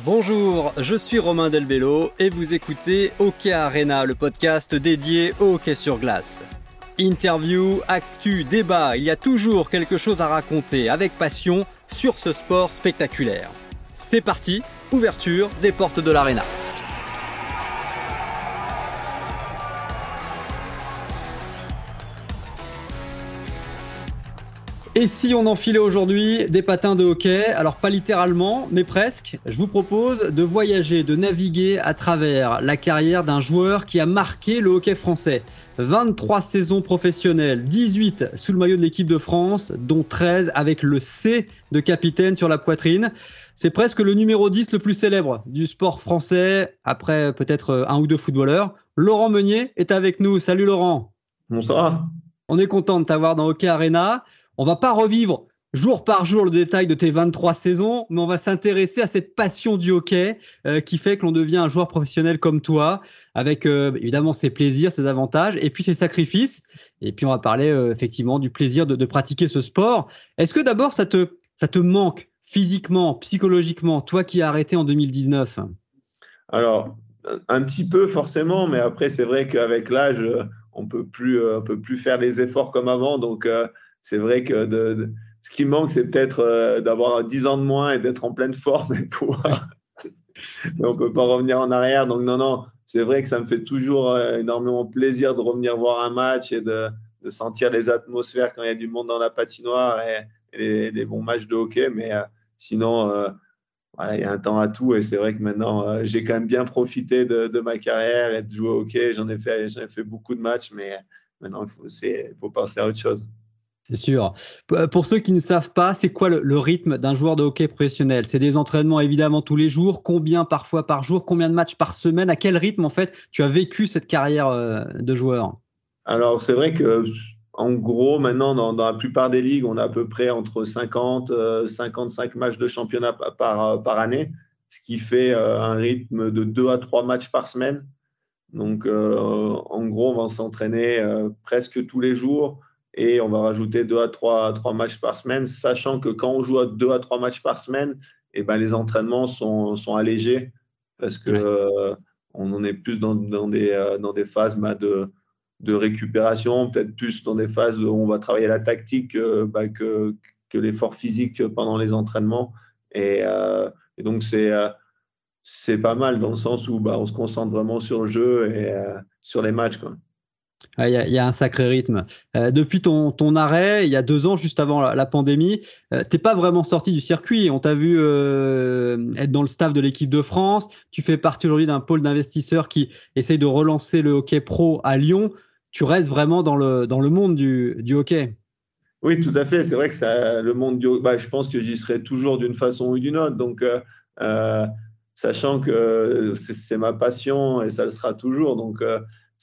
Bonjour, je suis Romain Delbello et vous écoutez Hockey Arena, le podcast dédié au hockey sur glace. Interview, actu, débat, il y a toujours quelque chose à raconter avec passion sur ce sport spectaculaire. C'est parti, ouverture des portes de l'arena. Et si on enfilait aujourd'hui des patins de hockey Alors pas littéralement, mais presque. Je vous propose de voyager, de naviguer à travers la carrière d'un joueur qui a marqué le hockey français. 23 saisons professionnelles, 18 sous le maillot de l'équipe de France, dont 13 avec le C de capitaine sur la poitrine. C'est presque le numéro 10 le plus célèbre du sport français, après peut-être un ou deux footballeurs. Laurent Meunier est avec nous. Salut Laurent. Bonsoir. On est content de t'avoir dans Hockey Arena. On va pas revivre jour par jour le détail de tes 23 saisons, mais on va s'intéresser à cette passion du hockey euh, qui fait que l'on devient un joueur professionnel comme toi, avec euh, évidemment ses plaisirs, ses avantages, et puis ses sacrifices. Et puis on va parler euh, effectivement du plaisir de, de, pratiquer ce sport. Est-ce que d'abord ça te, ça te manque physiquement, psychologiquement, toi qui as arrêté en 2019 Alors, un petit peu forcément, mais après c'est vrai qu'avec l'âge, on peut plus, peut plus faire les efforts comme avant, donc c'est vrai que de, ce qui manque, c'est peut-être euh, d'avoir 10 ans de moins et d'être en pleine forme et pouvoir. on ne peut pas revenir en arrière. Donc, non, non, c'est vrai que ça me fait toujours euh, énormément plaisir de revenir voir un match et de, de, sentir les atmosphères quand il y a du monde dans la patinoire et, les, bons matchs de hockey. Mais euh, sinon, il y a un temps à tout. Et c'est vrai que maintenant, j'ai quand même bien profité de, de, ma carrière et de jouer au hockey. J'en ai, fait, ai fait beaucoup de matchs, mais maintenant, il faut, faut penser à autre chose. C'est sûr. Pour ceux qui ne savent pas, c'est quoi le, rythme d'un joueur de hockey professionnel? C'est des entraînements évidemment tous les jours. Combien parfois par jour? Combien de matchs par semaine? À quel rythme en fait tu as vécu cette carrière euh, de joueur? Alors c'est vrai que en gros maintenant dans, la plupart des ligues, on a à peu près entre 50 55 euh, matchs de championnat par, année, ce qui fait euh, un rythme de 2 à 3 matchs par semaine. Donc en gros, on va s'entraîner presque tous les jours et on va rajouter deux à trois, trois matchs par semaine, sachant que quand on joue à deux à trois matchs par semaine, et eh ben, les entraînements sont, sont allégés parce que euh, on en est plus dans, dans, des, euh, dans des phases bah, de, de récupération, peut-être plus dans des phases où on va travailler la tactique euh, bah, que, que l'effort phisique pendant les entraînements. Et, et donc, c'est c'est pas mal dans le sens où bah, on se concentre vraiment sur le jeu et sur les matchs. Quoi. Il y, y, a un sacré rythme. Euh, depuis ton, ton, arrêt, il y a deux ans, juste avant la, pandémie, euh, t'es pas vraiment sorti du circuit. On t'a vu euh, être dans le staff de l'équipe de France. Tu fais partie aujourd'hui d'un pôle d'investisseurs qui essaye de relancer le hockey pro à Lyon. Tu restes vraiment dans le, dans le monde du, du hockey. Oui, tout à fait. C'est vrai que ça, le monde du bah, je pense que j'y serai toujours d'une façon ou d'une autre. Donc, euh, sachant que c'est ma passion et ça le sera toujours. Donc,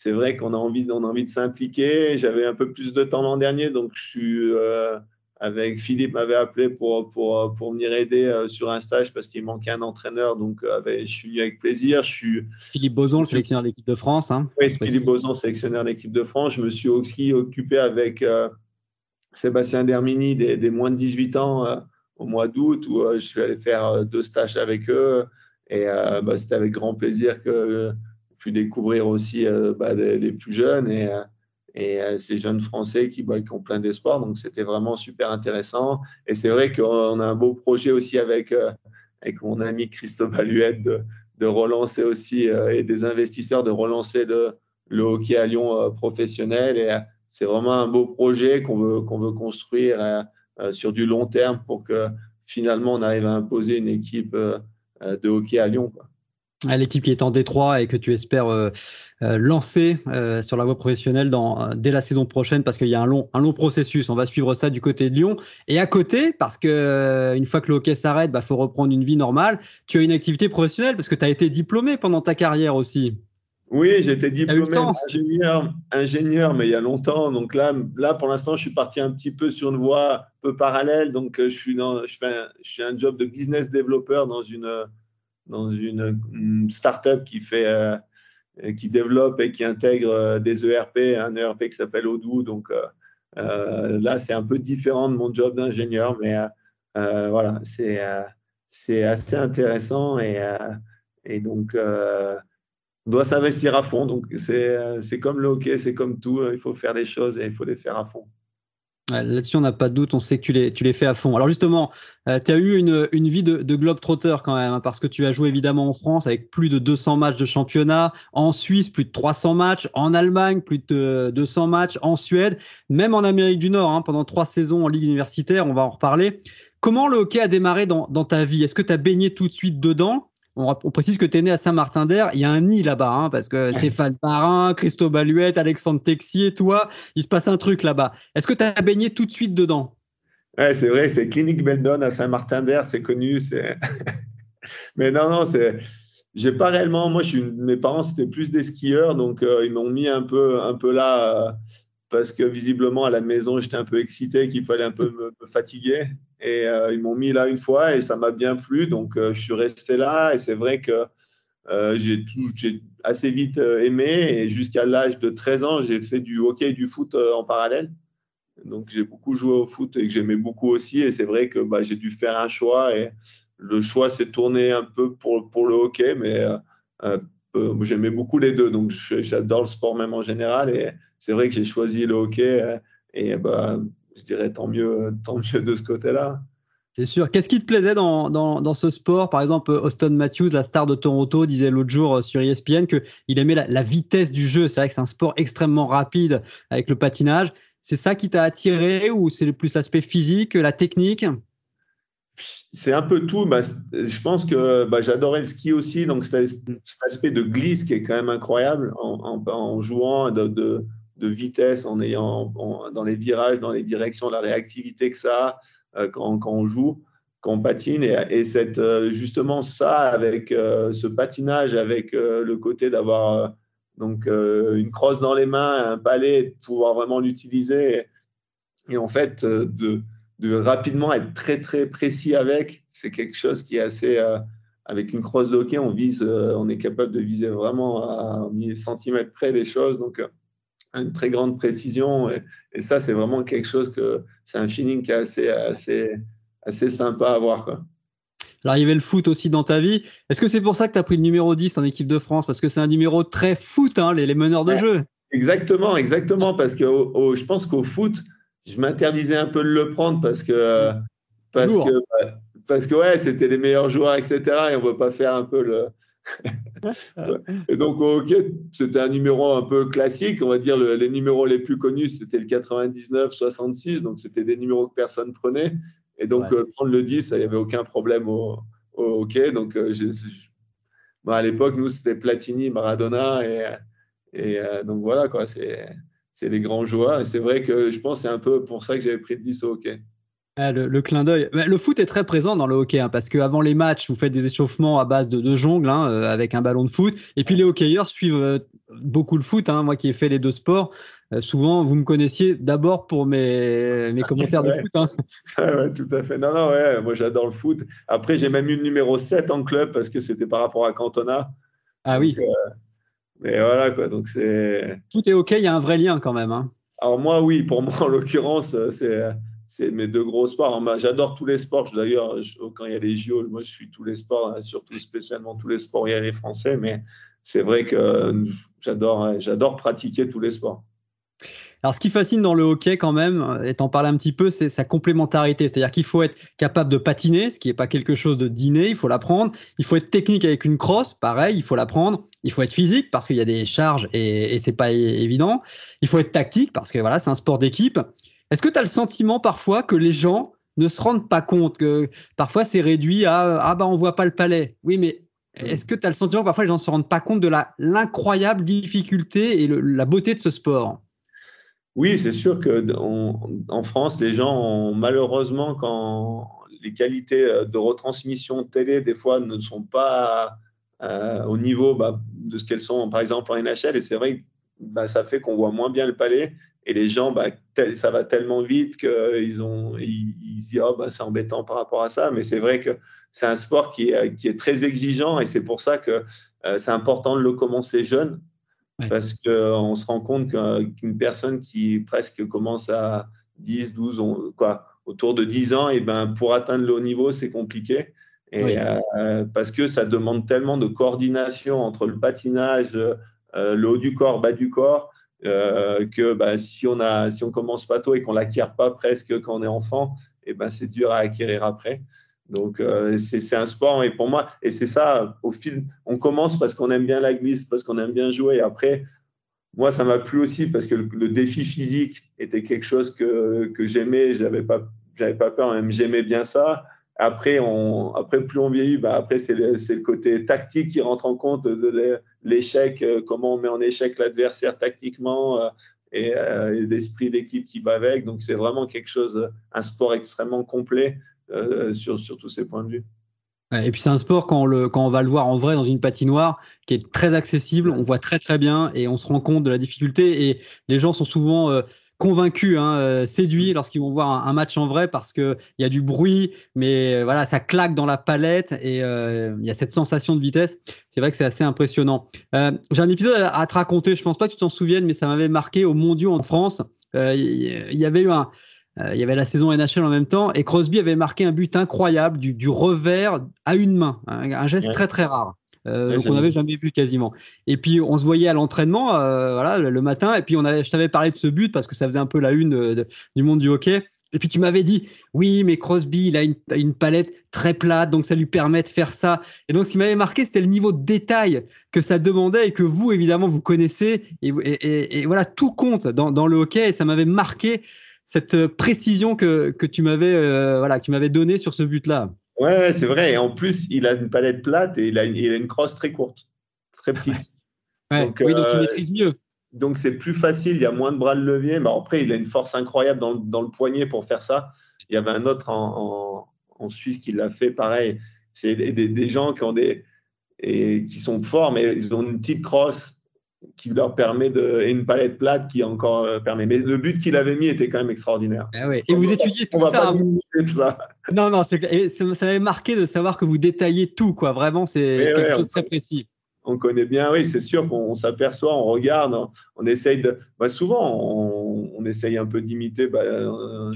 c'est vrai qu'on a envie, on a envie de s'impliquer. J'avais un peu plus de temps l'an dernier, donc je suis euh, avec Philippe m'avait appelé pour, pour, pour venir aider euh, sur un stage parce qu'il manquait un entraîneur. Donc euh, je suis venu avec plaisir. Je suis Philippe Boson, le sélectionneur de l'équipe de France. Hein. oui, Philippe Boson, sélectionneur de l'équipe de France. Je me suis aussi occupé avec Sébastien Dermini des, des, moins de 18 ans au mois d'août où je suis allé faire deux stages avec eux. Et bah, c'était avec grand plaisir que pu découvrir aussi euh, bah, les, plus jeunes et, euh, euh, ces jeunes Français qui, bah, qui ont plein d'espoir. Donc, c'était vraiment super intéressant. Et c'est vrai qu'on a un beau projet aussi avec, avec mon ami Christophe Aluette de, relancer aussi, et des investisseurs, de relancer le, hockey à Lyon professionnel. Et c'est vraiment un beau projet qu'on veut, qu'on veut construire sur du long terme pour que finalement on arrive à imposer une équipe de hockey à Lyon. L'équipe qui est en Détroit et que tu espères euh, euh, lancer euh, sur la voie professionnelle dans, dès la saison prochaine parce qu'il y a un long, un long processus. On va suivre ça du côté de Lyon. Et à côté, parce que une fois que le hockey s'arrête, il bah, faut reprendre une vie normale. Tu as une activité professionnelle parce que tu as été diplômé pendant ta carrière aussi. Oui, j'ai été diplômé ingénieur, ingénieur, mais il y a longtemps. Donc là, là pour l'instant, je suis parti un petit peu sur une voie un peu parallèle. Donc, je suis, dans, je, fais je suis un job de business développeur dans une dans une, start-up qui fait euh, qui développe et qui intègre euh, des ERP, un ERP qui s'appelle Odoo. Donc euh, là, c'est un peu différent de mon job d'ingénieur, mais voilà, c'est assez intéressant et, donc on doit s'investir à fond. Donc c'est comme le hockey, c'est comme tout, il faut faire les choses et il faut les faire à fond. Là-dessus, on n'a pas de doute, on sait que tu les, tu les fais à fond. Alors justement, euh, tu as eu une, une vie de, globe-trotter quand même, hein, parce que tu as joué évidemment en France avec plus de 200 matchs de championnat, en Suisse plus de 300 matchs, en Allemagne plus de 200 matchs, en Suède, même en Amérique du Nord, hein, pendant trois saisons en Ligue universitaire, on va en reparler. Comment le hockey a démarré dans, dans ta vie? Est-ce que tu as baigné tout de suite dedans? On, précise que tu es né à Saint-Martin-d'Air. Il y a un nid là-bas, hein, parce que Stéphane Parrain, Christophe Baluette, Alexandre Texier, toi, il se passe un truc là-bas. Est-ce que tu as baigné tout de suite dedans? Ouais, c'est vrai, c'est Clinique Beldon à Saint-Martin-d'Air, c'est connu. Mais non, non, c'est. J'ai pas réellement. Moi, je suis... mes parents, c'était plus des skieurs, donc euh, ils m'ont mis un peu, un peu là. Euh, parce que visiblement à la maison j'étais un peu excité, qu'il fallait un peu me, fatiguer. Et euh, ils m'ont mis là une fois et ça m'a bien plu, donc euh, je suis resté là. Et c'est vrai que euh, j'ai assez vite aimé et jusqu'à l'âge de 13 ans, j'ai fait du hockey et du foot en parallèle. Donc j'ai beaucoup joué au foot et que j'aimais beaucoup aussi. Et c'est vrai que bah, j'ai dû faire un choix et le choix s'est tourné un peu pour, pour le hockey, mais j'aimais beaucoup les deux. Donc j'adore le sport même en général. Et c'est vrai que j'ai choisi le hockey euh, et bah, je dirais tant mieux, tant mieux de ce côté-là. C'est sûr. Qu'est-ce qui te plaisait dans, dans, ce sport? Par exemple, Austin Matthews, la star de Toronto, disait l'autre jour euh, sur ESPN qu'il aimait la, vitesse du jeu. C'est vrai que c'est un sport extrêmement rapide avec le patinage. C'est ça qui t'a attiré ou c'est plus l'aspect physique, la technique? C'est un peu tout. Bah, je pense que bah, j'adorais le ski aussi, donc cet, aspect de glisse qui est quand même incroyable en, jouant de, vitesse, en ayant dans les virages, dans les directions, la réactivité que ça a euh, quand, on joue, quand on patine. Et, et euh, justement, ça, avec euh, ce patinage, avec le côté d'avoir donc une crosse dans les mains, un palais, de pouvoir vraiment l'utiliser. Et, en fait, de, de, rapidement être très, très précis avec, c'est quelque chose qui est assez. avec une crosse de hockey, on vise, on est capable de viser vraiment à 1000 cm près des choses. Donc, une très grande précision. Et, ça, c'est vraiment quelque chose que c'est un feeling qui est assez, assez, assez sympa à voir. Quoi. Alors, il y avait le foot aussi dans ta vie. Est-ce que c'est pour ça que tu as pris le numéro 10 en équipe de France? Parce que c'est un numéro très foot, hein, les, les, meneurs de jeu. Exactement, exactement. Parce que je pense qu'au foot, je m'interdisais un peu de le prendre parce que, parce que, parce que ouais, c'était les meilleurs joueurs, etc. Et on ne veut pas faire un peu le, et donc au hockey, c'était un numéro un peu classique. On va dire les numéros les plus connus, c'était le 99, 66. Donc c'était des numéros que personne prenait. Et donc euh, prendre le 10, il n'y avait aucun problème au, hockey. Donc euh, à l'époque, nous, c'était Platini, Maradona. Et, et euh, donc voilà, quoi, c'est les grands joueurs. Et c'est vrai que je pense que c'est un peu pour ça que j'avais pris le 10 au hockey. Le, clin d'œil. Le foot est très présent dans le hockey, hein, parce qu'avant les matchs, vous faites des échauffements à base de, de jongles hein, euh, avec un ballon de foot. Et puis les hockeyeurs suivent euh, beaucoup le foot. Hein, moi qui ai fait les deux sports, euh, souvent vous me connaissiez d'abord pour mes, mes commentaires de foot. ouais, tout à fait. Non, non, ouais, moi j'adore le foot. Après, j'ai même eu le numéro 7 en club parce que c'était par rapport à Cantona. Ah oui. Mais voilà, quoi. Donc c'est. Foot et hockey, il y a un vrai lien quand même. Alors moi, oui, pour moi, en l'occurrence, c'est c'est mes deux gros sports. J'adore tous les sports. D'ailleurs, quand il y a les JO, moi, je suis tous les sports, hein, surtout spécialement tous les sports les français. Mais c'est vrai que j'adore, j'adore pratiquer tous les sports. Alors, ce qui fascine dans le hockey, quand même, et t'en parles un petit peu, c'est sa complémentarité. C'est-à-dire qu'il faut être capable de patiner, ce qui n'est pas quelque chose de dîner, il faut l'apprendre. Il faut être technique avec une crosse, pareil, il faut l'apprendre. Il faut être physique parce qu'il y a des charges et, et c'est pas évident. Il faut être tactique parce que voilà, c'est un sport d'équipe. Est-ce que tu as le sentiment parfois que les gens ne se rendent pas compte que parfois c'est réduit à ah bah on voit pas le palais. Oui, mais est-ce que tu as le sentiment que parfois les gens ne se rendent pas compte de l'incroyable difficulté et la beauté de ce sport? Oui, c'est sûr que en France, les gens ont malheureusement quand les qualités euh, de retransmission télé des fois ne sont pas euh, au niveau bah, de ce qu'elles sont par exemple en NHL et c'est vrai que bah, ça fait qu'on voit moins bien le palais et les gens, bah, ça va tellement vite qu'ils ont, ils, se disent, oh, c'est embêtant par rapport à ça. Mais c'est vrai que c'est un sport qui est, qui est, très exigeant et c'est pour ça que euh, c'est important de le commencer jeune. Parce qu'on se rend compte qu'une personne qui presque commence à 10, 12, quoi, autour de 10 ans, et ben, pour atteindre le haut niveau, c'est compliqué. Et, parce que ça demande tellement de coordination entre le patinage, le haut du corps, bas du corps, que bah, si on a, si on commence pas tôt et qu'on l'acquiert pas presque quand on est enfant, et ben c'est dur à acquérir après. Donc, euh, c'est un sport, et pour moi, et c'est ça, au fil, on commence parce qu'on aime bien la glisse, parce qu'on aime bien jouer. Après, moi, ça m'a plu aussi parce que le, défi physique était quelque chose que, que j'aimais, j'avais pas, pas peur, même j'aimais bien ça. Après, on, après, plus on vieillit, bah après, c'est le, le, côté tactique qui rentre en compte de l'échec, euh, comment on met en échec l'adversaire tactiquement euh, et, et l'esprit d'équipe qui va avec. Donc, c'est vraiment quelque chose, un sport extrêmement complet euh, sur, tous ces points de vue. Et puis c'est un sport quand on, va le voir en vrai dans une patinoire qui est très accessible, on voit très très bien et on se rend compte de la difficulté et les gens sont souvent euh, convaincus, hein, euh, séduits lorsqu'ils vont voir un, match en vrai parce qu'il y a du bruit, mais voilà, ça claque dans la palette et il y a cette sensation de vitesse. C'est vrai que c'est assez impressionnant. J'ai un épisode à, te raconter, je pense pas que tu t'en souviennes, mais ça m'avait marqué au Mondiaux en France. Il y avait eu un, il y avait la saison NHL en même temps et Crosby avait marqué un but incroyable du, revers à une main, un, geste très très rare. Euh, qu'on n'avait jamais vu quasiment. Et puis on se voyait à l'entraînement, euh, voilà, le, matin. Et puis on avait, je t'avais parlé de ce but parce que ça faisait un peu la une du monde du hockey. Et puis tu m'avais dit, oui, mais Crosby, il a une, palette très plate, donc ça lui permet de faire ça. Et donc ce qui m'avait marqué, c'était le niveau de détail que ça demandait et que vous, évidemment, vous connaissez. Et, voilà, tout compte dans, dans le hockey. Et ça m'avait marqué cette euh, précision que, que tu m'avais euh, voilà, tu m'avais donnée sur ce but-là. Ouais, c'est vrai. Et en plus, il a une palette plate et il a une, il a une crosse très courte, très petite. donc, oui, donc il euh, maîtrise mieux. Donc c'est plus facile, il y a moins de bras de levier. Mais après, il a une force incroyable dans, dans le poignet pour faire ça. Il y avait un autre en, en, en Suisse qui l'a fait pareil. C'est des, des, gens qui ont des et qui sont forts, mais ils ont une petite crosse qui leur permet de et une palette plate qui encore euh, permet. Mais le but qu'il avait mis était quand même extraordinaire. Ah et vous étudiez tout ça, ça. Non, non, ça m'avait marqué de savoir que vous détaillez tout, quoi. Vraiment, c'est quelque chose de très précis. On connaît bien, oui, c'est sûr qu'on s'aperçoit, on regarde, on, essaye de. Bah, souvent, on, on, essaye un peu d'imiter. Bah, euh,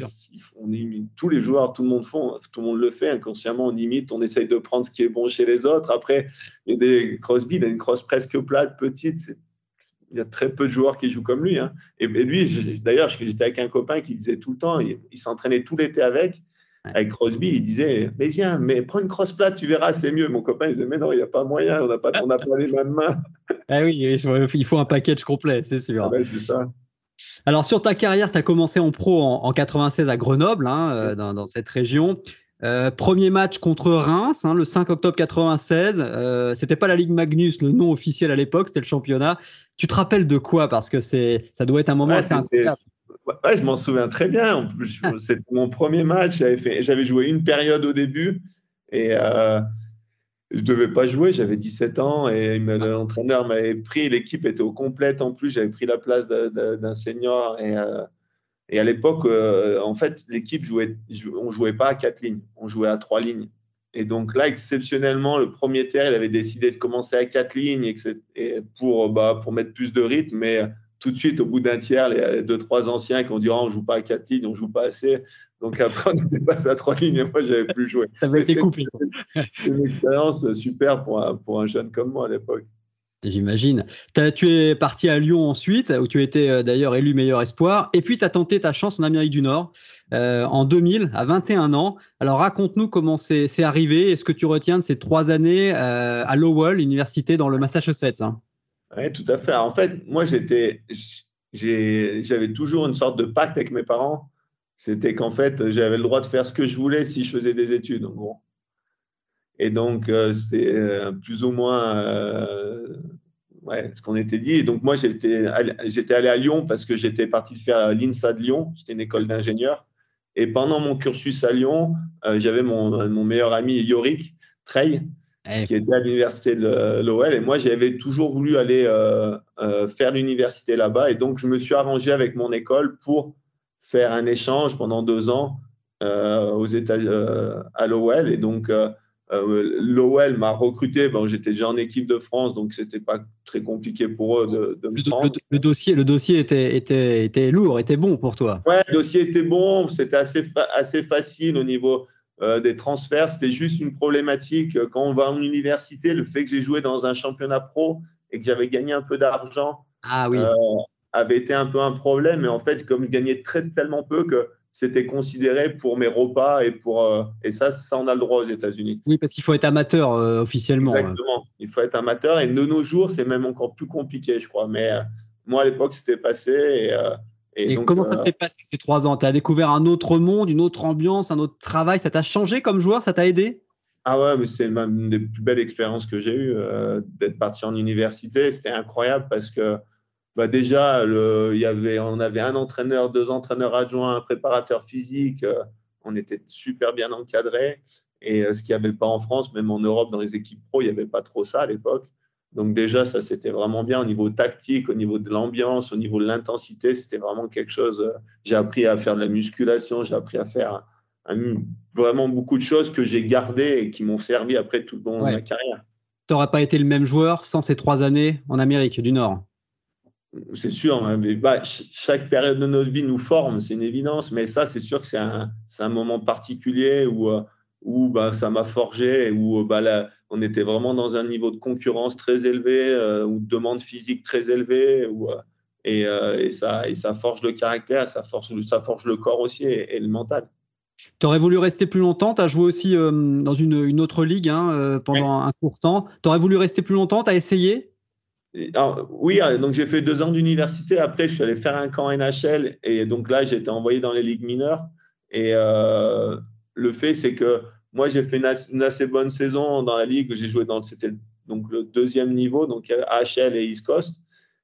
on imite tous les joueurs, tout le monde font, tout le monde le fait inconsciemment. On imite, on essaye de prendre ce qui est bon chez les autres. Après, il y a des Crosby, il a une crosse presque plate, petite. C'est il y a très peu de joueurs qui jouent comme lui. Hein. Et, lui, d'ailleurs, j'étais avec un copain qui disait tout le temps, il, s'entraînait tout l'été avec. Avec Crosby, il disait Mais viens, mais prends une crosse plate, tu verras, c'est mieux. Mon copain, il disait Mais non, il n'y a pas moyen, on n'a pas, pas les mêmes mains. Ah oui, il faut, un package complet, c'est sûr. Ah c'est ça. Alors, sur ta carrière, tu as commencé en pro en, 96 à Grenoble, hein, euh, dans, dans, cette région. Euh, premier match contre Reims, hein, le 5 octobre 96. Euh, c'était pas la Ligue Magnus, le nom officiel à l'époque, c'était le championnat. Tu te rappelles de quoi? Parce que c'est, ça doit être un moment assez incroyable. Ouais, je m'en souviens très bien. Ah. C'était mon premier match. J'avais, fait, j'avais joué une période au début et euh, je ne devais pas jouer. J'avais 17 ans et l'entraîneur m'avait pris. L'équipe était au complète en plus. J'avais pris la place d'un senior et euh, et à l'époque, euh, en fait, l'équipe jouait, on jouait pas à quatre lignes, on jouait à trois lignes. Et donc là, exceptionnellement, le premier terre, il avait décidé de commencer à quatre lignes et pour, bah, pour mettre plus de rythme. Mais tout de suite, au bout d'un tiers, les deux, trois anciens qui ont dit oh, on joue pas à quatre lignes, on joue pas assez. Donc après, on était passé à trois lignes et moi, j'avais plus joué. Ça avait été coupé. une expérience super pour pour un jeune comme moi à l'époque. J'imagine. Tu es parti à Lyon ensuite, où tu étais euh, d'ailleurs élu meilleur espoir, et puis tu as tenté ta chance en Amérique du Nord euh, en 2000, à 21 ans. Alors raconte-nous comment c'est arrivé et ce que tu retiens de ces trois années euh, à Lowell, université dans le Massachusetts. Hein? Oui, tout à fait. En fait, moi, j'avais toujours une sorte de pacte avec mes parents. C'était qu'en fait, j'avais le droit de faire ce que je voulais si je faisais des études, en gros. Et donc, euh, c'était euh, plus ou moins euh, ouais, ce qu'on était dit. Et donc, moi, j'étais allé à Lyon parce que j'étais parti faire l'INSA de Lyon. C'était une école d'ingénieur. Et pendant mon cursus à Lyon, j'avais mon, mon, meilleur ami Yorick Trey, qui était à l'université de l'OL. Et moi, j'avais toujours voulu aller faire l'université là-bas. Et donc, je me suis arrangé avec mon école pour faire un échange pendant deux ans aux États, à l'OL. Et donc, euh, L'OL m'a recruté, j'étais déjà en équipe de France, donc c'était pas très compliqué pour eux de, me le, prendre. Le, dossier, le dossier était, était, était lourd, était bon pour toi. Ouais, le dossier était bon, c'était assez, assez facile au niveau des transferts. C'était juste une problématique. Quand on va en université, le fait que j'ai joué dans un championnat pro et que j'avais gagné un peu d'argent ah, oui. avait été un peu un problème. Mais en fait, comme je gagnais très, tellement peu que c'était considéré pour mes repas et pour euh, et ça ça on a le droit aux États-Unis. Oui parce qu'il faut être amateur euh, officiellement. Exactement, il faut être amateur et de nos jours c'est même encore plus compliqué je crois. Mais euh, moi à l'époque c'était passé et, et, comment ça s'est passé ces trois ans? Tu as découvert un autre monde, une autre ambiance, un autre travail? Ça t'a changé comme joueur? Ça t'a aidé? Ah ouais, mais c'est une des plus belles expériences que j'ai eues d'être parti en université. C'était incroyable parce que bah déjà, il y avait, on avait un entraîneur, deux entraîneurs adjoints, un préparateur physique. Euh, on était super bien encadrés. Et euh, ce qu'il n'y avait pas en France, même en Europe, dans les équipes pro, il n'y avait pas trop ça à l'époque. Donc déjà, ça, c'était vraiment bien au niveau tactique, au niveau de l'ambiance, au niveau de l'intensité. C'était vraiment quelque chose. Euh, j'ai appris à faire de la musculation, j'ai appris à faire vraiment beaucoup de choses que j'ai gardées et qui m'ont servi après tout le long de ma carrière. Tu n'aurais pas été le même joueur sans ces trois années en Amérique du Nord? C'est sûr, hein, mais bah, chaque période de notre vie nous forme, c'est une évidence, mais ça, c'est sûr que c'est un, un, moment particulier où, euh, où bah, ça m'a forgé, où bah, là, on était vraiment dans un niveau de concurrence très élevé, euh, ou de demande physique très élevée, où, euh, et, ça, et ça forge le caractère, ça forge, ça forge le corps aussi et, le mental. Tu aurais voulu rester plus longtemps, tu as joué aussi dans une, une, autre ligue hein, pendant un court temps. Tu aurais voulu rester plus longtemps, tu as essayé? Oui, euh, donc j'ai fait deux ans d'université. Après, je suis allé faire un camp NHL et donc là, j'ai été envoyé dans les ligues mineures. Et euh, le fait, c'est que moi, j'ai fait une, assez bonne saison dans la ligue. J'ai joué dans c'était donc le deuxième niveau, donc AHL et East Coast.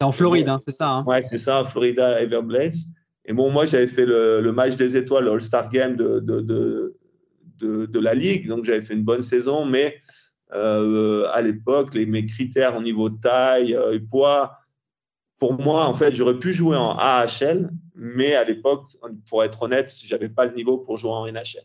En Floride, hein, c'est ça. Hein? Ouais, c'est ça, Florida Everblades. Et bon, moi, j'avais fait le, match des étoiles, le All-Star Game de de, de, de, de, la ligue. Donc, j'avais fait une bonne saison, mais euh, à l'époque, mes critères au niveau de taille euh, et poids, pour moi, en fait, j'aurais pu jouer en AHL, mais à l'époque, pour être honnête, je n'avais pas le niveau pour jouer en NHL.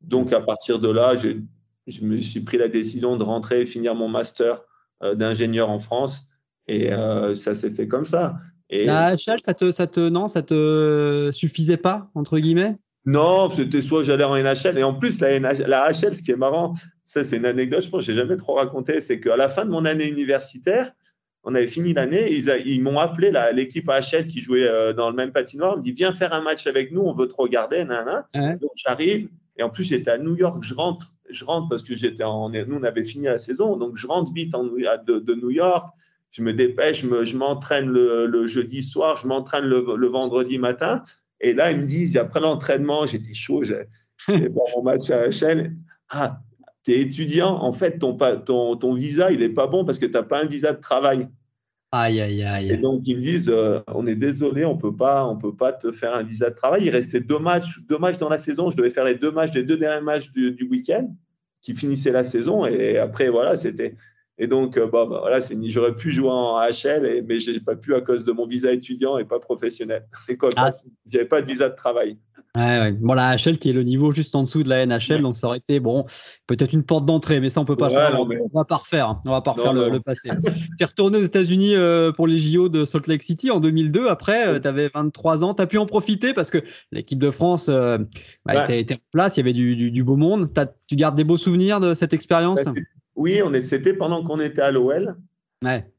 Donc, à partir de là, je, me suis pris la décision de rentrer et finir mon master euh, d'ingénieur en France. Et ça s'est fait comme ça. Et... AHL, ça te, ça te, non, ça te suffisait pas, entre guillemets? Non, c'était soit j'allais en NHL. Et en plus, la, la HL, ce qui est marrant, ça c'est une anecdote, je pense que je n'ai jamais trop raconté, c'est qu'à la fin de mon année universitaire, on avait fini l'année, ils, ils m'ont appelé l'équipe AHL qui jouait euh, dans le même patinoire, ils me dit viens faire un match avec nous, on veut te regarder. Donc j'arrive, et en plus j'étais à New York, je rentre, je rentre parce que j'étais en, nous on avait fini la saison, donc je rentre vite en, de, de, New York, je me dépêche, je m'entraîne le, jeudi soir, je m'entraîne le, vendredi matin, et là, ils me disent, après l'entraînement, j'étais chaud, j'ai fait mon match à HL. Ah, tu es étudiant, en fait, ton, ton, ton visa, il n'est pas bon parce que tu n'as pas un visa de travail. Aïe, aïe, aïe. Et donc, ils me disent, euh, on est désolé, on peut pas, on peut pas te faire un visa de travail. Il restait deux matchs, deux matchs dans la saison. Je devais faire les deux matchs, les deux derniers matchs du, du week-end qui finissaient la saison. Et après, voilà, c'était, et donc, euh, bon, bah, voilà, j'aurais pu jouer en HL, et, mais je n'ai pas pu à cause de mon visa étudiant et pas professionnel. Et quoi, ah. j'avais pas de visa de travail. Ouais, ouais. Bon, la HL qui est le niveau juste en dessous de la NHL, donc ça aurait été bon, peut-être une porte d'entrée, mais ça on peut pas faire. On va pas refaire. Hein. On va pas refaire le, passé. tu es retourné aux États-Unis euh, pour les JO de Salt Lake City en 2002. Après, tu avais 23 ans. Tu as pu en profiter parce que l'équipe de France euh, bah, était, en place. Il y avait du, du, beau monde. tu gardes des beaux souvenirs de cette expérience? Bah, oui, c'était pendant qu'on était à l'OL.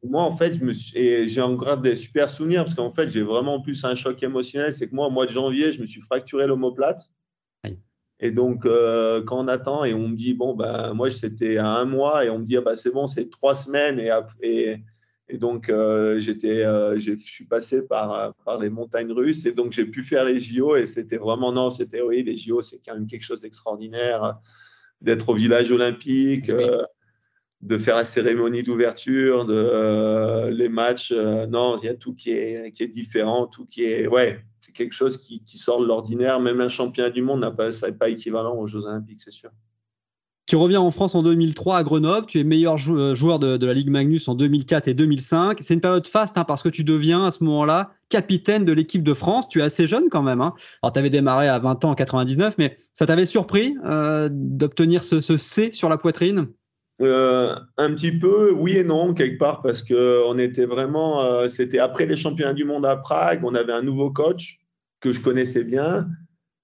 Moi, en fait, j'ai encore des super souvenirs parce qu'en fait, j'ai vraiment plus un choc émotionnel. C'est que moi, au mois de janvier, je me suis fracturé l'omoplate. Et donc, euh, quand on attend et on me dit, bon, ben, moi, c'était à un mois et on me dit, ah, bah, c'est bon, c'est trois semaines. Et, et, et donc, euh, j'étais, euh, je suis passé par, par les montagnes russes et donc j'ai pu faire les JO et c'était vraiment, non, c'était, oui, les JO, c'est quand même quelque chose d'extraordinaire d'être au village olympique de faire la cérémonie d'ouverture, euh, les matchs. Euh, non, il y a tout qui est, différent, tout qui est. Ouais, c'est quelque chose qui, sort de l'ordinaire. Même un champion du monde n'a pas, pas équivalent aux Jeux Olympiques, c'est sûr. Tu reviens en France en 2003 à Grenoble. Tu es meilleur euh, joueur de, la Ligue Magnus en 2004 et 2005. C'est une période faste hein, parce que tu deviens à ce moment-là capitaine de l'équipe de France. Tu es assez jeune quand même. Hein. Alors, tu avais démarré à 20 ans en 99, mais ça t'avait surpris d'obtenir ce C sur la poitrine? Euh, un petit peu, oui et non, quelque part, parce qu'on était vraiment. Euh, c'était après les championnats du monde à Prague, on avait un nouveau coach que je connaissais bien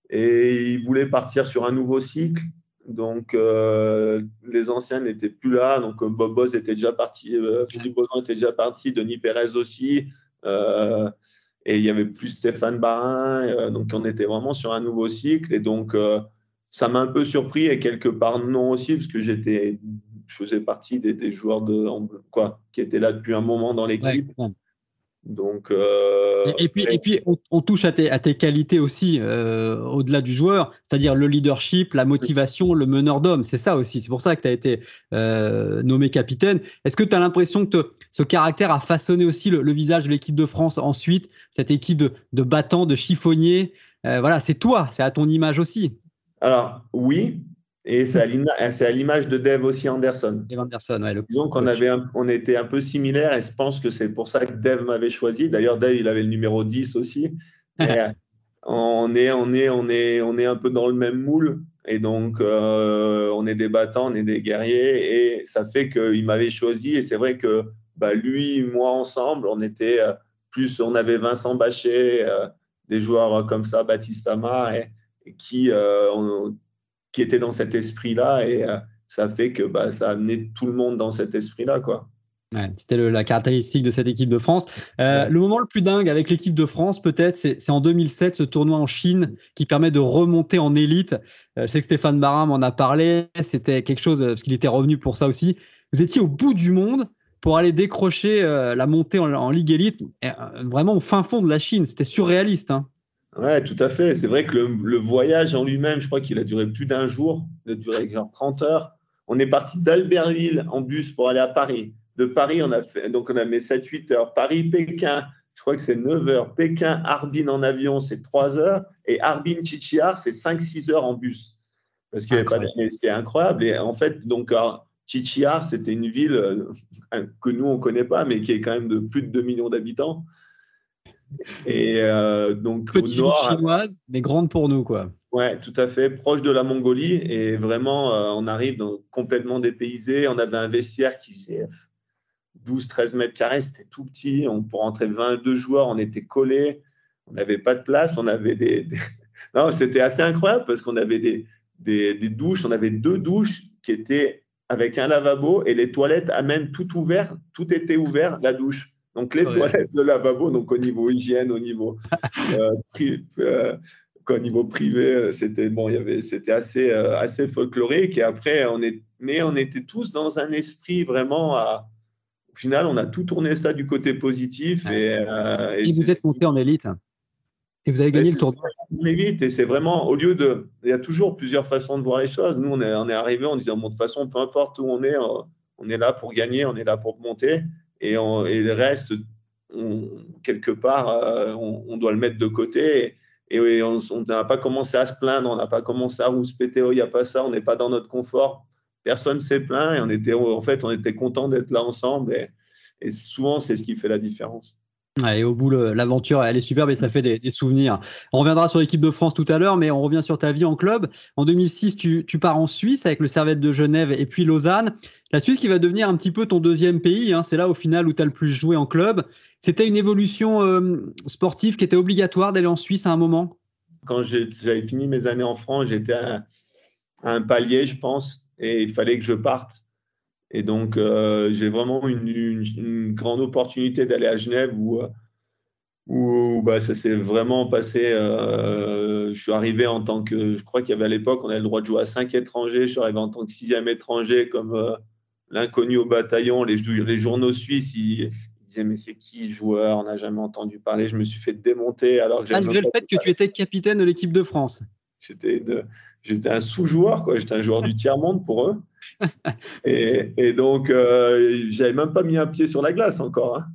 et il voulait partir sur un nouveau cycle. Donc, les anciens n'étaient plus là. Donc, Bob Boss était déjà parti, Philippe Boson était déjà parti, Denis Pérez aussi. et il n'y avait plus Stéphane Barin. donc, on était vraiment sur un nouveau cycle. Et donc, ça m'a un peu surpris et quelque part non aussi, parce que j'étais, je faisais partie des, joueurs de, quoi, qui étaient là depuis un moment dans l'équipe. Donc, euh, et, puis, et puis on, touche à tes, à tes qualités aussi, euh, au-delà du joueur, c'est-à-dire le leadership, la motivation, le meneur d'hommes. C'est ça aussi. C'est pour ça que tu as été euh, nommé capitaine. Est-ce que tu as l'impression que ce caractère a façonné aussi le, visage de l'équipe de France ensuite, cette équipe de, de battants, de chiffonniers? Voilà, c'est toi, c'est à ton image aussi. Alors, oui, et c'est à l'image de Dave aussi Anderson. Dave Anderson, ouais. Disons qu'on avait on était un peu similaires et je pense que c'est pour ça que Dave m'avait choisi. D'ailleurs, Dave, il avait le numéro 10 aussi. Euh, on, est, on, est, on, est, on est un peu dans le même moule. Et donc, euh, on est des battants, on est des guerriers. Et ça fait qu'il m'avait choisi. Et c'est vrai que bah, lui, moi, ensemble, on était euh, plus, on avait Vincent Bachet, des joueurs comme ça, Baptiste Amar. Et, qui, euh, qui étaient dans cet esprit-là. Et euh, ça fait que bah, ça a amené tout le monde dans cet esprit-là. quoi. C'était la caractéristique de cette équipe de France. Euh, le moment le plus dingue avec l'équipe de France, peut-être, c'est en 2007, ce tournoi en Chine qui permet de remonter en élite. je sais que Stéphane Barin m'en a parlé. C'était quelque chose, parce qu'il était revenu pour ça aussi. Vous étiez au bout du monde pour aller décrocher la montée en, Ligue élite, vraiment au fin fond de la Chine. C'était surréaliste. Hein. Ouais, tout à fait. C'est vrai que le, voyage en lui-même, je crois qu'il a duré plus d'un jour. Il a duré genre 30 heures. On est parti d'Albertville en bus pour aller à Paris. De Paris, on a fait, donc on a mis 7-8 heures. Paris-Pékin, je crois que c'est 9 heures. Pékin-Harbin en avion, c'est 3 heures. Et Harbin-Chichiar, c'est 5-6 heures en bus. Parce que c'est incroyable. Et en fait, donc, Chichiar, c'était une ville euh, que nous, on ne connaît pas, mais qui est quand même de plus de 2 millions d'habitants. Et euh, donc, Petite nord, chinoise, mais grande pour nous, quoi. Ouais, tout à fait, proche de la Mongolie. Et vraiment, euh, on arrive dans, complètement dépaysé. On avait un vestiaire qui faisait 12-13 mètres carrés, c'était tout petit. On, pour rentrer 22 joueurs, on était collés. On n'avait pas de place. On avait des. Non, c'était assez incroyable parce qu'on avait des, des, des, douches. On avait deux douches qui étaient avec un lavabo et les toilettes à même tout ouvert. Tout était ouvert, la douche. Donc les toilettes de lavabo, donc au niveau hygiène, au niveau, euh, euh, au niveau privé, euh, c'était bon, il y avait, c'était assez, assez folklorique. Et après, on est, mais on était tous dans un esprit vraiment à. Au final, on a tout tourné ça du côté positif. Et, et, vous êtes monté en élite. Et vous avez gagné le tournoi. On est vite et c'est vraiment, au lieu de. Il y a toujours plusieurs façons de voir les choses. Nous, on est, on est arrivé en disant, bon, de toute façon, peu importe où on est, on est là pour gagner, on est là pour monter et, le reste, quelque part, euh, on, doit le mettre de côté. Et, on n'a pas commencé à se plaindre, on n'a pas commencé à rouspéter, oh, il n'y a pas ça, on n'est pas dans notre confort. Personne s'est plaint et en fait, on était content d'être là ensemble. Et souvent, c'est ce qui fait la différence. Et au bout, l'aventure, elle est superbe et ça fait des, souvenirs. On reviendra sur l'équipe de France tout à l'heure, mais on revient sur ta vie en club. En 2006, tu, pars en Suisse avec le Servette de Genève et puis Lausanne. La Suisse qui va devenir un petit peu ton deuxième pays. Hein. c'est là au final où tu as le plus joué en club. C'était une évolution euh, sportive qui était obligatoire d'aller en Suisse à un moment? Quand j'avais fini mes années en France, j'étais à, un palier, je pense, et il fallait que je parte. Et donc, euh, j'ai vraiment une, une, grande opportunité d'aller à Genève où, où bah, ça s'est vraiment passé. Euh, je suis arrivé en tant que, je crois qu'il y avait à l'époque, on avait le droit de jouer à cinq étrangers. Je suis arrivé en tant que sixième étranger, comme euh, l'inconnu au bataillon. Les, les journaux suisses, ils, disaient Mais c'est qui joueur? On n'a jamais entendu parler. Je me suis fait démonter. Alors Malgré le fait que tu étais capitaine de l'équipe de France. J'étais j'étais un sous-joueur, quoi. J'étais un joueur du tiers-monde pour eux. Et, et donc, euh, j'avais même pas mis un pied sur la glace encore. Hein.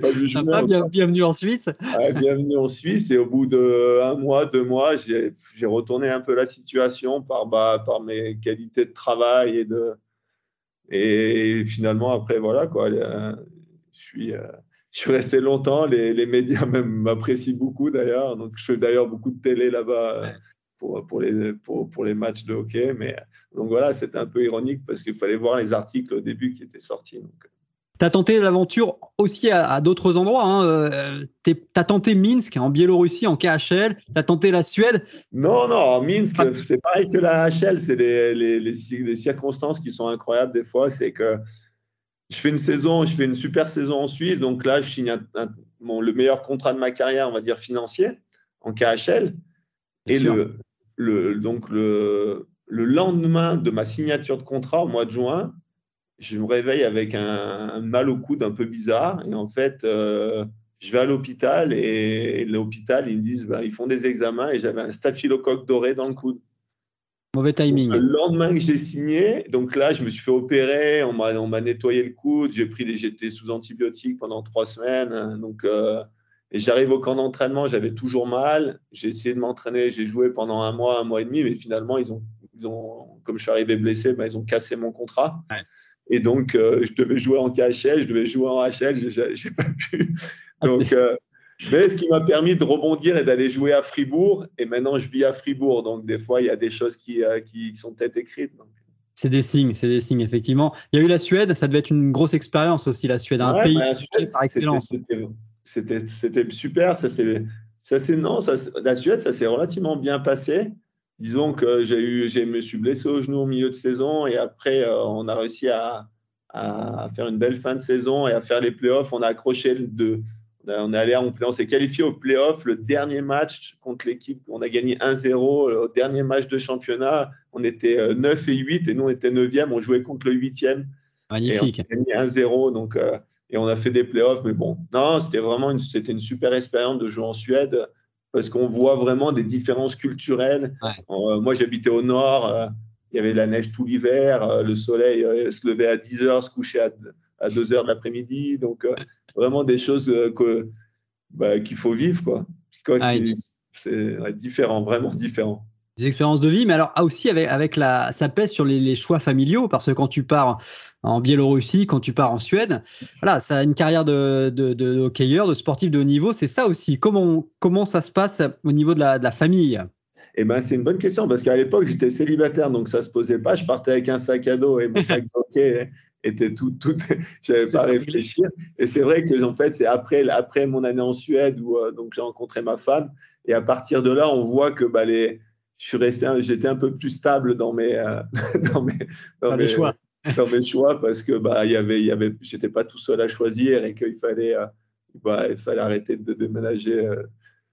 Pas vu jouer bienvenue en Suisse. bienvenue en Suisse. Et au bout d'un mois, deux mois, j'ai retourné un peu la situation par, bah, par mes qualités de travail et de. Et finalement, après, voilà, quoi. Euh, je suis. Euh, je suis resté longtemps. Les, les médias m'apprécient beaucoup d'ailleurs. Donc, je fais d'ailleurs beaucoup de télé là-bas pour, pour, les, pour, pour, les matchs de hockey. Mais donc voilà, c'était un peu ironique parce qu'il fallait voir les articles au début qui étaient sortis. Donc. Tu as tenté l'aventure aussi à, d'autres endroits. Hein. Euh, tu as tenté Minsk en Biélorussie en KHL. Tu as tenté la Suède. Non, non, Minsk, ah. c'est pareil que la HL. C'est les, les, circonstances qui sont incroyables des fois. C'est que je fais une saison, je fais une super saison en Suisse. Donc là, je signe le meilleur contrat de ma carrière, on va dire financier, en KHL. Et le, le, donc le, le lendemain de ma signature de contrat, au mois de juin, je me réveille avec un, mal au coude un peu bizarre. Et en fait, euh, je vais à l'hôpital et, l'hôpital, ils me disent, bah, ils font des examens et j'avais un staphylocoque doré dans le coude. Mauvais timing. le lendemain que j'ai signé, donc là, je me suis fait opérer, on m'a nettoyé le coude, j'ai pris des, j'étais sous antibiotiques pendant trois semaines. Donc, euh, et j'arrive au camp d'entraînement, j'avais toujours mal. J'ai essayé de m'entraîner, j'ai joué pendant un mois, un mois et demi, mais finalement, ils ont, ils ont comme je suis arrivé blessé, bah, ils ont cassé mon contrat. Et donc, euh, je devais jouer en KHL, je devais jouer en HL, je n'ai pas pu. Ah, donc, euh, mais ce qui m'a permis de rebondir et d'aller jouer à Fribourg. Et maintenant, je vis à Fribourg. Donc, des fois, il y a des choses qui, euh, qui sont peut-être écrites. C'est des signes, c'est des signes, effectivement. Il y a eu la Suède, ça devait être une grosse expérience aussi, la Suède, un pays bah, par excellence. C'était super, ça c'est non, ça, la Suède, ça s'est relativement bien passé disons que j'ai eu, je me suis blessé au genou au milieu de saison et après, euh, on a réussi à, à, faire une belle fin de saison et à faire les playoffs. On a accroché le 2. On est allé, on, s'est qualifié au playoff. Le dernier match contre l'équipe, on a gagné 1-0. Au dernier match de championnat, on était 9 euh, et 8 et nous, on était 9e. On jouait contre le 8e. Magnifique. Et on a gagné 1-0. Donc, euh, et on a fait des playoffs. Mais bon, non, c'était vraiment une, c'était une super expérience de jouer en Suède parce qu'on voit vraiment des différences culturelles. Euh, moi, j'habitais au nord, euh, il y avait de la neige tout l'hiver, euh, le soleil se levait à 10 heures, se couchait à, 2 heures de l'après-midi. Donc, vraiment des choses que, bah, qu'il faut vivre. Quoi. Ah, c'est différent, vraiment différent des expériences de vie, mais alors ah, aussi avec, avec la, ça pèse sur les, les, choix familiaux parce que quand tu pars en Biélorussie, quand tu pars en Suède. Voilà, ça a une carrière de, de, de, hockeyeur, de sportif de haut niveau. C'est ça aussi. Comment, comment ça se passe au niveau de la, de la famille? Eh ben, c'est une bonne question parce qu'à l'époque, j'étais célibataire, donc ça ne se posait pas. Je partais avec un sac à dos et mon sac de hockey était tout. tout je n'avais pas à réfléchir. Et c'est vrai que en fait, c'est après, après mon année en Suède où euh, donc j'ai rencontré ma femme. Et à partir de là, on voit que bah, les, je suis resté, j'étais un peu plus stable dans mes, euh, dans mes, dans mes choix dans mes choix parce que bah il y avait il y avait j'étais pas tout seul à choisir et qu'il fallait euh, bah, il fallait arrêter de déménager euh.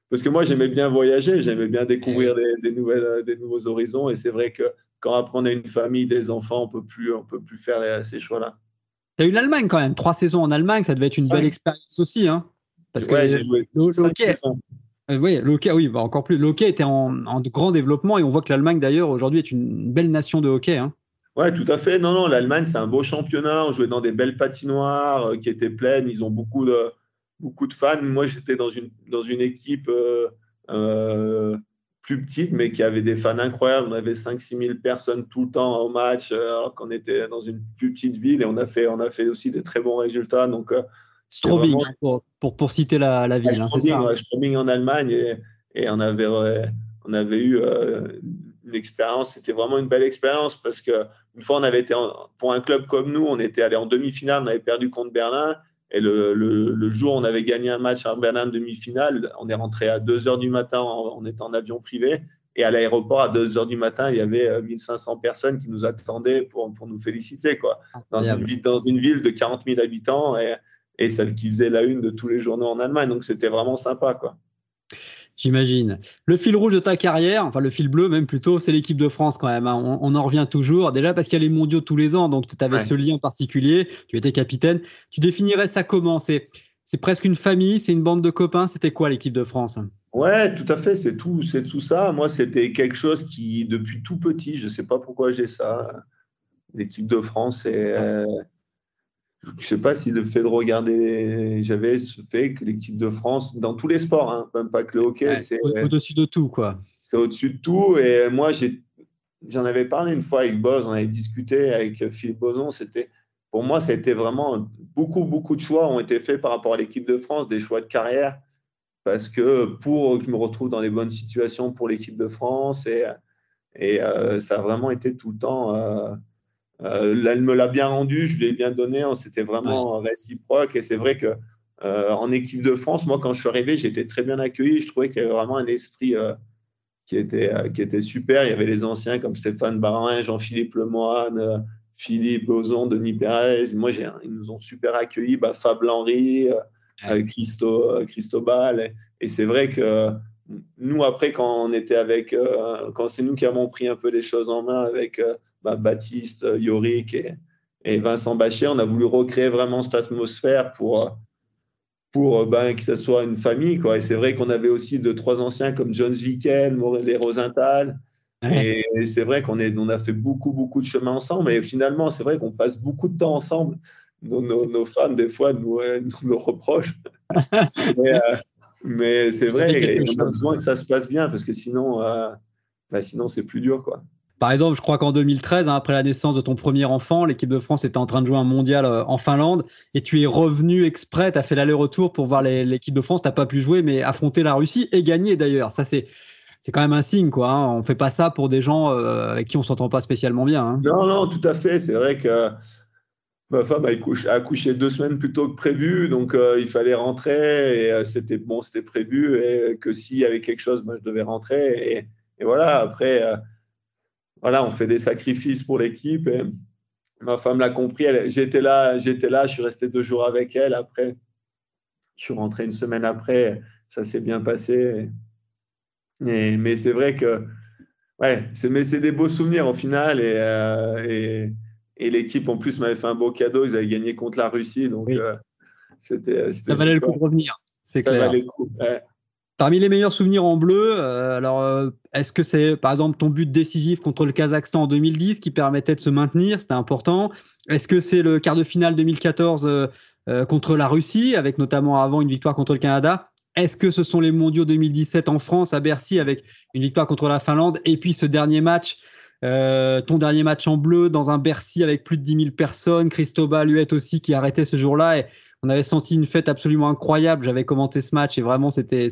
parce que moi j'aimais bien voyager j'aimais bien découvrir des, nouvelles euh, des nouveaux horizons et c'est vrai que quand après on a une famille des enfants on peut plus on peut plus faire ces choix là tu as eu l'Allemagne quand même trois saisons en Allemagne ça devait être une belle expérience aussi hein parce que joué oui, l'hockey, oui, bah encore plus. Le hockey était en, en, grand développement et on voit que l'Allemagne d'ailleurs aujourd'hui est une belle nation de hockey. Hein. Ouais, tout à fait. Non, non, l'Allemagne, c'est un beau championnat. On jouait dans des belles patinoires euh, qui étaient pleines. Ils ont beaucoup de, beaucoup de fans. Moi, j'étais dans une, dans une équipe euh, euh, plus petite, mais qui avait des fans incroyables. On avait 5-6 000 personnes tout le temps au match, alors qu'on était dans une plus petite ville. Et on a fait, on a fait aussi des très bons résultats. Donc, Strobing, pour, pour, pour, citer la, la ville. Hein, Strobing, en Allemagne. Et, et, on, avait, on avait eu une expérience, c'était vraiment une belle expérience parce que une fois on avait été pour un club comme nous, on était allé en demi-finale, on avait perdu contre Berlin et le, le, jour où on avait gagné un match à Berlin demi-finale, on est rentré à 2 heures du matin, on, était en avion privé et à l'aéroport à 2 heures du matin, il y avait 1500 euh, personnes qui nous attendaient pour, pour nous féliciter quoi. Dans une, ville, dans une ville de 40 000 habitants et, et celle qui faisait la une de tous les journaux en Allemagne, donc c'était vraiment sympa quoi. J'imagine. Le fil rouge de ta carrière, enfin le fil bleu même plutôt, c'est l'équipe de France quand même. Hein. On, en revient toujours. Déjà parce qu'il y a les mondiaux tous les ans, donc tu avais ce lien particulier. Tu étais capitaine. Tu définirais ça comment? C'est presque une famille, c'est une bande de copains. C'était quoi l'équipe de France? Ouais, tout à fait. C'est tout, c'est tout ça. Moi, c'était quelque chose qui, depuis tout petit, je ne sais pas pourquoi j'ai ça. L'équipe de France, c'est je ne sais pas si le fait de regarder, j'avais ce fait que l'équipe de France, dans tous les sports, hein, même pas que le hockey, c'est au-dessus de tout, quoi. C'est au-dessus de tout. Et moi, j'en avais parlé une fois avec Boz, on avait discuté avec Philippe Boson. C'était, pour moi, ça a été vraiment beaucoup, beaucoup de choix ont été faits par rapport à l'équipe de France, des choix de carrière, parce que pour que je me retrouve dans les bonnes situations pour l'équipe de France et, et euh, ça a vraiment été tout le temps. Euh, elle me l'a bien rendu, je lui ai bien donné, c'était vraiment réciproque. Et c'est vrai que en équipe de France, moi, quand je suis arrivé, j'étais très bien accueilli. Je trouvais qu'il y avait vraiment un esprit qui, était, qui était super. Il y avait les anciens comme Stéphane Barin, Jean-Philippe Lemoine, Philippe Ozon, Denis Pérez. Moi, ils nous ont super accueillis. Bah, Fab Henry, Christo, Christobal. Et, c'est vrai que nous, après, quand on était avec, euh, quand c'est nous qui avons pris un peu les choses en main avec euh, bah, Baptiste, Yorick et, Vincent Bachet, on a voulu recréer vraiment cette atmosphère pour, pour ben, que ce soit une famille. Quoi. Et c'est vrai qu'on avait aussi deux, trois anciens comme John Zwickel, les Rosenthal. Et, c'est vrai qu'on on a fait beaucoup, beaucoup de chemin ensemble. Et finalement, c'est vrai qu'on passe beaucoup de temps ensemble. Nos, nos, femmes, des fois, nous, nous le reprochent. mais, euh, mais c'est vrai, on a besoin que ça se passe bien parce que sinon, euh, bah, sinon c'est plus dur. quoi. Par exemple, je crois qu'en 2013, hein, après la naissance de ton premier enfant, l'équipe de France était en train de jouer un mondial euh, en Finlande et tu es revenu exprès, tu as fait l'aller-retour pour voir l'équipe de France, tu n'as pas pu jouer, mais affronter la Russie et gagner d'ailleurs. Ça, c'est. C'est quand même un signe, quoi. Hein. On fait pas ça pour des gens euh, avec qui on s'entend pas spécialement bien. Hein. Non, non, tout à fait. C'est vrai que Ma femme a accouché, deux semaines plus tôt que prévu, donc euh, il fallait rentrer et c'était bon, c'était prévu et que s'il y avait quelque chose, moi je devais rentrer et, voilà. Après, voilà, on fait des sacrifices pour l'équipe et ma femme l'a compris. J'étais là, j'étais là, je suis resté deux jours avec elle. Après, je suis rentré une semaine après, ça s'est bien passé. mais c'est vrai que ouais, c'est des beaux souvenirs au final et et l'équipe, en plus, m'avait fait un beau cadeau. Ils avaient gagné contre la Russie. Donc, euh, c'était. Ça valait le coup de revenir. C'est clair. Valait le coup. Parmi les meilleurs souvenirs en bleu, euh, alors euh, est-ce que c'est par exemple ton but décisif contre le Kazakhstan en 2010 qui permettait de se maintenir C'était important. Est-ce que c'est le quart de finale 2014 contre la Russie, avec notamment avant une victoire contre le Canada Est-ce que ce sont les mondiaux 2017 en France, à Bercy, avec une victoire contre la Finlande Et puis ce dernier match euh, ton dernier match en bleu dans un Bercy avec plus de 10 000 personnes, Cristobal Huette aussi qui arrêtait ce jour-là on avait senti une fête absolument incroyable. J'avais commenté ce match et vraiment c'était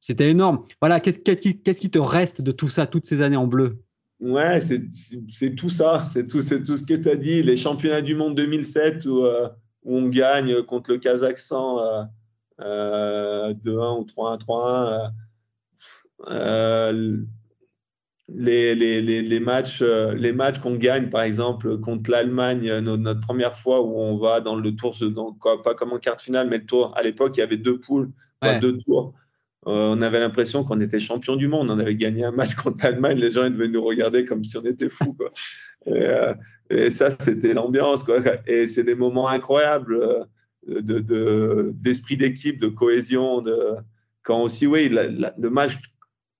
c'était énorme. Voilà, qu'est-ce qu'est-ce qui te reste de tout ça, toutes ces années en bleu? Ouais, c'est tout ça, c'est tout, tout ce que tu as dit. Les championnats du monde 2007 où, euh, où on gagne contre le Kazakhstan euh, 2-1 ou 3-1, 3-1 les, les, les, matchs, euh, les matchs qu'on gagne, par exemple, contre l'Allemagne, euh, notre, première fois où on va dans le tour, pas comme en quart finale, mais le tour, à l'époque, il y avait deux poules, deux tours. Euh, on avait l'impression qu'on était champion du monde. On avait gagné un match contre l'Allemagne. Les gens ils devaient nous regarder comme si on était fous. Quoi. Et, ça, c'était l'ambiance. Et c'est des moments incroyables d'esprit de, d'équipe, de cohésion. De... Quand aussi, oui, le match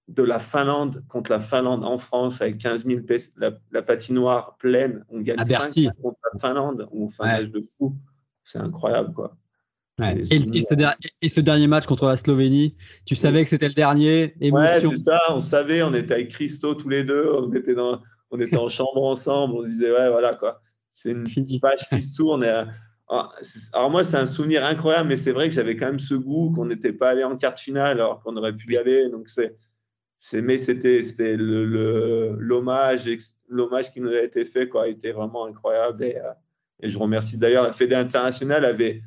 de la Finlande contre la Finlande en France avec 15 000 la, patinoire pleine. On gagne 5 contre la Finlande. On fait un match de fou. C'est incroyable, quoi. Et, ce dernier match contre la Slovénie, tu savais que c'était le dernier Ouais, c'est ça. On savait. On était avec Christo tous les deux. On était, dans, on était en chambre ensemble. On se disait, ouais, voilà, quoi. C'est une page qui se tourne. Ah, alors moi, c'est un souvenir incroyable, mais c'est vrai que j'avais quand même ce goût qu'on n'était pas allé en quart finale alors qu'on aurait pu y aller. Donc c'est mais c'était c'était l'hommage l'hommage qui nous a été fait quoi était vraiment incroyable et, euh, et je remercie. D'ailleurs la Fédé internationale avait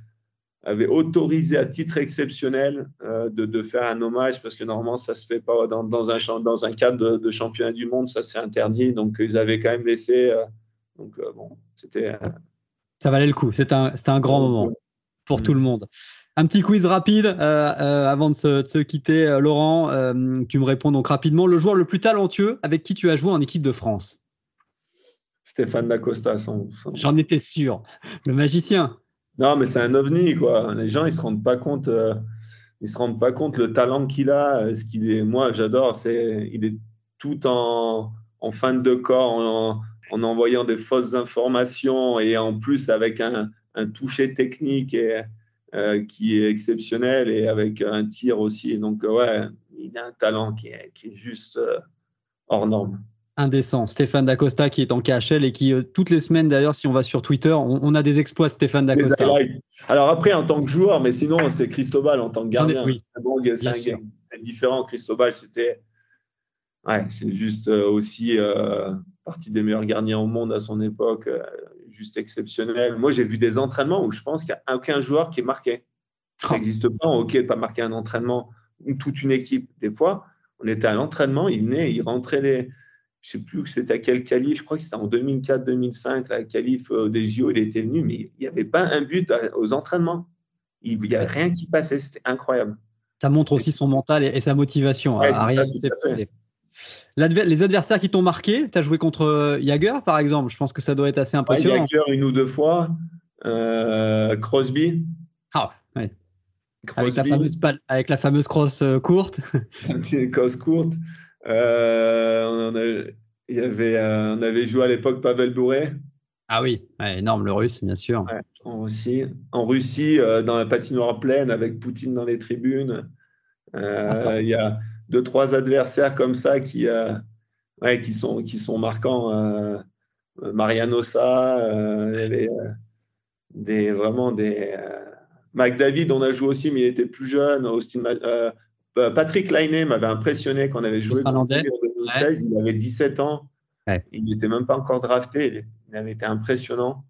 avait autorisé à titre exceptionnel euh, de, de, faire un hommage parce que normalement ça se fait pas dans, dans un dans un cadre de, championnat du monde ça c'est interdit. Donc ils avaient quand même laissé euh, donc bon c'était ça valait le coup. C'était un un grand moment pour mm. tout le monde un petit quiz rapide euh, euh, avant de se, quitter, euh, Laurent. tu me réponds donc rapidement. Le joueur le plus talentueux avec qui tu as joué en équipe de France? Stéphane Dacosta. J'en étais sûr. Le magicien. Non, mais c'est un ovni, quoi. Les gens, ils se rendent pas compte. ils se rendent pas compte le talent qu'il a. Ce qu'il est. Moi, j'adore. C'est, il est tout en, en fin de corps, en, en, envoyant des fausses informations et en plus avec un, un toucher technique et euh, qui est exceptionnel et avec un tir aussi. Donc, ouais, il a un talent qui est, qui est juste euh, hors norme. Indécent. Stéphane Dacosta qui est en KHL et qui, euh, toutes les semaines d'ailleurs, si on va sur Twitter, on, a des exploits de Stéphane Dacosta. Alors après, en tant que joueur, mais sinon, c'est Cristobal en tant que gardien. Oui. C'est différent. Cristobal, c'était. Ouais, c'est juste aussi partie des meilleurs gardiens au monde à son époque, juste exceptionnel. Moi, j'ai vu des entraînements où je pense qu'il n'y a aucun joueur qui est marqué. Ça oh. n'existe pas en hockey de pas marquer un entraînement toute une équipe. Des fois, on était à l'entraînement, il venait, il rentrait les. Je ne sais plus c'était à quel qualif, je crois que c'était en 2004-2005, la qualif euh, des JO, il était venu, mais il n'y avait pas un but aux entraînements. Il n'y avait rien qui passait, c'était incroyable. Ça montre aussi son mental et, sa motivation à, rien Les adversaires qui t'ont marqué, tu as joué contre Jagger par exemple, je pense que ça doit être assez impressionnant. Jagger une ou deux fois, euh, Crosby. Ah, ouais. Avec la, fameuse, avec la fameuse crosse euh, courte. Une courte. Euh, on, il y avait, euh, on avait joué à l'époque Pavel Bourré. Ah oui, énorme le russe, bien sûr. en Russie, en Russie dans la patinoire pleine, avec Poutine dans les tribunes. Ah, il y a deux, trois adversaires comme ça qui, ouais, qui, sont, qui sont marquants. Marianosa, des, vraiment des McDavid, on a joué aussi, mais il était plus jeune. Austin, euh, Patrick Laine m'avait impressionné quand on avait joué en 2016. Il avait 17 ans. Il n'était même pas encore drafté. Il avait été impressionnant.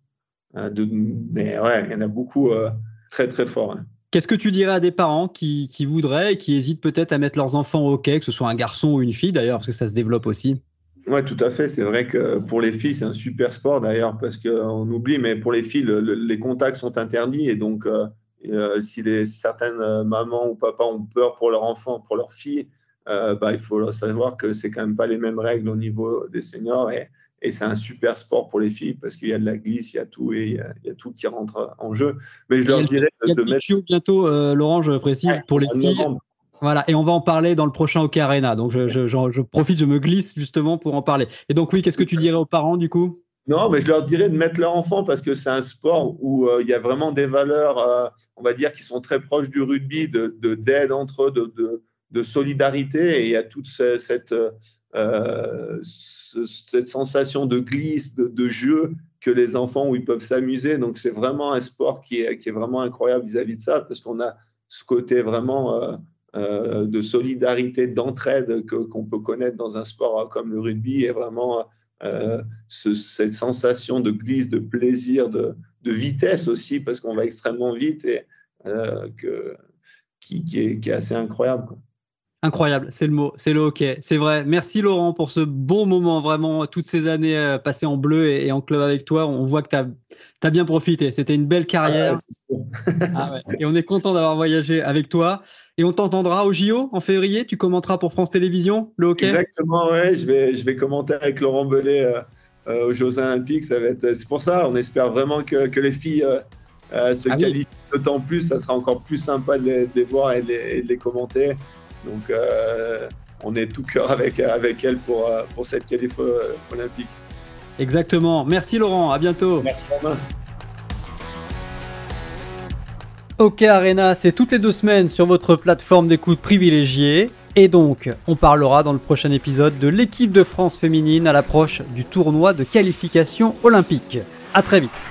Euh, de, mais ouais, il y en a beaucoup euh, très très forts. Hein. Qu'est-ce que tu dirais à des parents qui, qui voudraient et qui hésitent peut-être à mettre leurs enfants au hockey, que ce soit un garçon ou une fille d'ailleurs, parce que ça se développe aussi? Oui, tout à fait. C'est vrai que pour les filles, c'est un super sport d'ailleurs, parce qu'on oublie, mais pour les filles, les contacts sont interdits et donc euh, si les, certaines euh, mamans ou papas ont peur pour leur enfant, pour leur fille, euh, bah, il faut savoir que c'est quand même pas les mêmes règles au niveau des seniors et c'est un super sport pour les filles parce qu'il y a de la glisse, il y a tout et il y a, tout qui rentre en jeu. Mais je leur dirais de, mettre bientôt, Laurent, je précise pour les filles. Voilà, et on va en parler dans le prochain Hockey Arena. Donc je, je, je, profite, je me glisse justement pour en parler. Et donc oui, qu'est-ce que tu dirais aux parents du coup? Non, mais je leur dirais de mettre leur enfant parce que c'est un sport où euh, il y a vraiment des valeurs, euh, on va dire, qui sont très proches du rugby, de, d'aide entre eux, de, de, solidarité. Et il y a toute cette, euh, cette sensation de glisse, de, jeu que les enfants où ils peuvent s'amuser. Donc c'est vraiment un sport qui est, vraiment incroyable vis-à-vis de ça parce qu'on a ce côté vraiment de solidarité, d'entraide qu'on peut connaître dans un sport comme le rugby et vraiment euh, cette sensation de glisse, de plaisir, de, vitesse aussi, parce qu'on va extrêmement vite et euh, qui, est, assez incroyable. Incroyable, c'est le mot, c'est le hockey, c'est vrai. Merci Laurent pour ce bon moment, vraiment, toutes ces années euh, passées en bleu et, en club avec toi. On voit que tu as, as, bien profité, c'était une belle carrière. Ah et on est content d'avoir voyagé avec toi. Et on t'entendra au JO en février. Tu commenteras pour France Télévisions le hockey? Exactement, ouais. Je vais, je vais commenter avec Laurent Bellet euh, euh, aux Jeux Olympiques. C'est pour ça. On espère vraiment que, que les filles euh, se ah qualifient d'autant plus. Ça sera encore plus sympa de les, voir et de les, commenter. Donc, on est tout cœur avec, avec elles pour, pour cette qualif olympique. Exactement. Merci Laurent. À bientôt. Merci Romain. OK Arena, c'est toutes les deux semaines sur votre plateforme d'écoute privilégiée. Et donc, on parlera dans le prochain épisode de l'équipe de France féminine à l'approche du tournoi de qualification olympique. À très vite.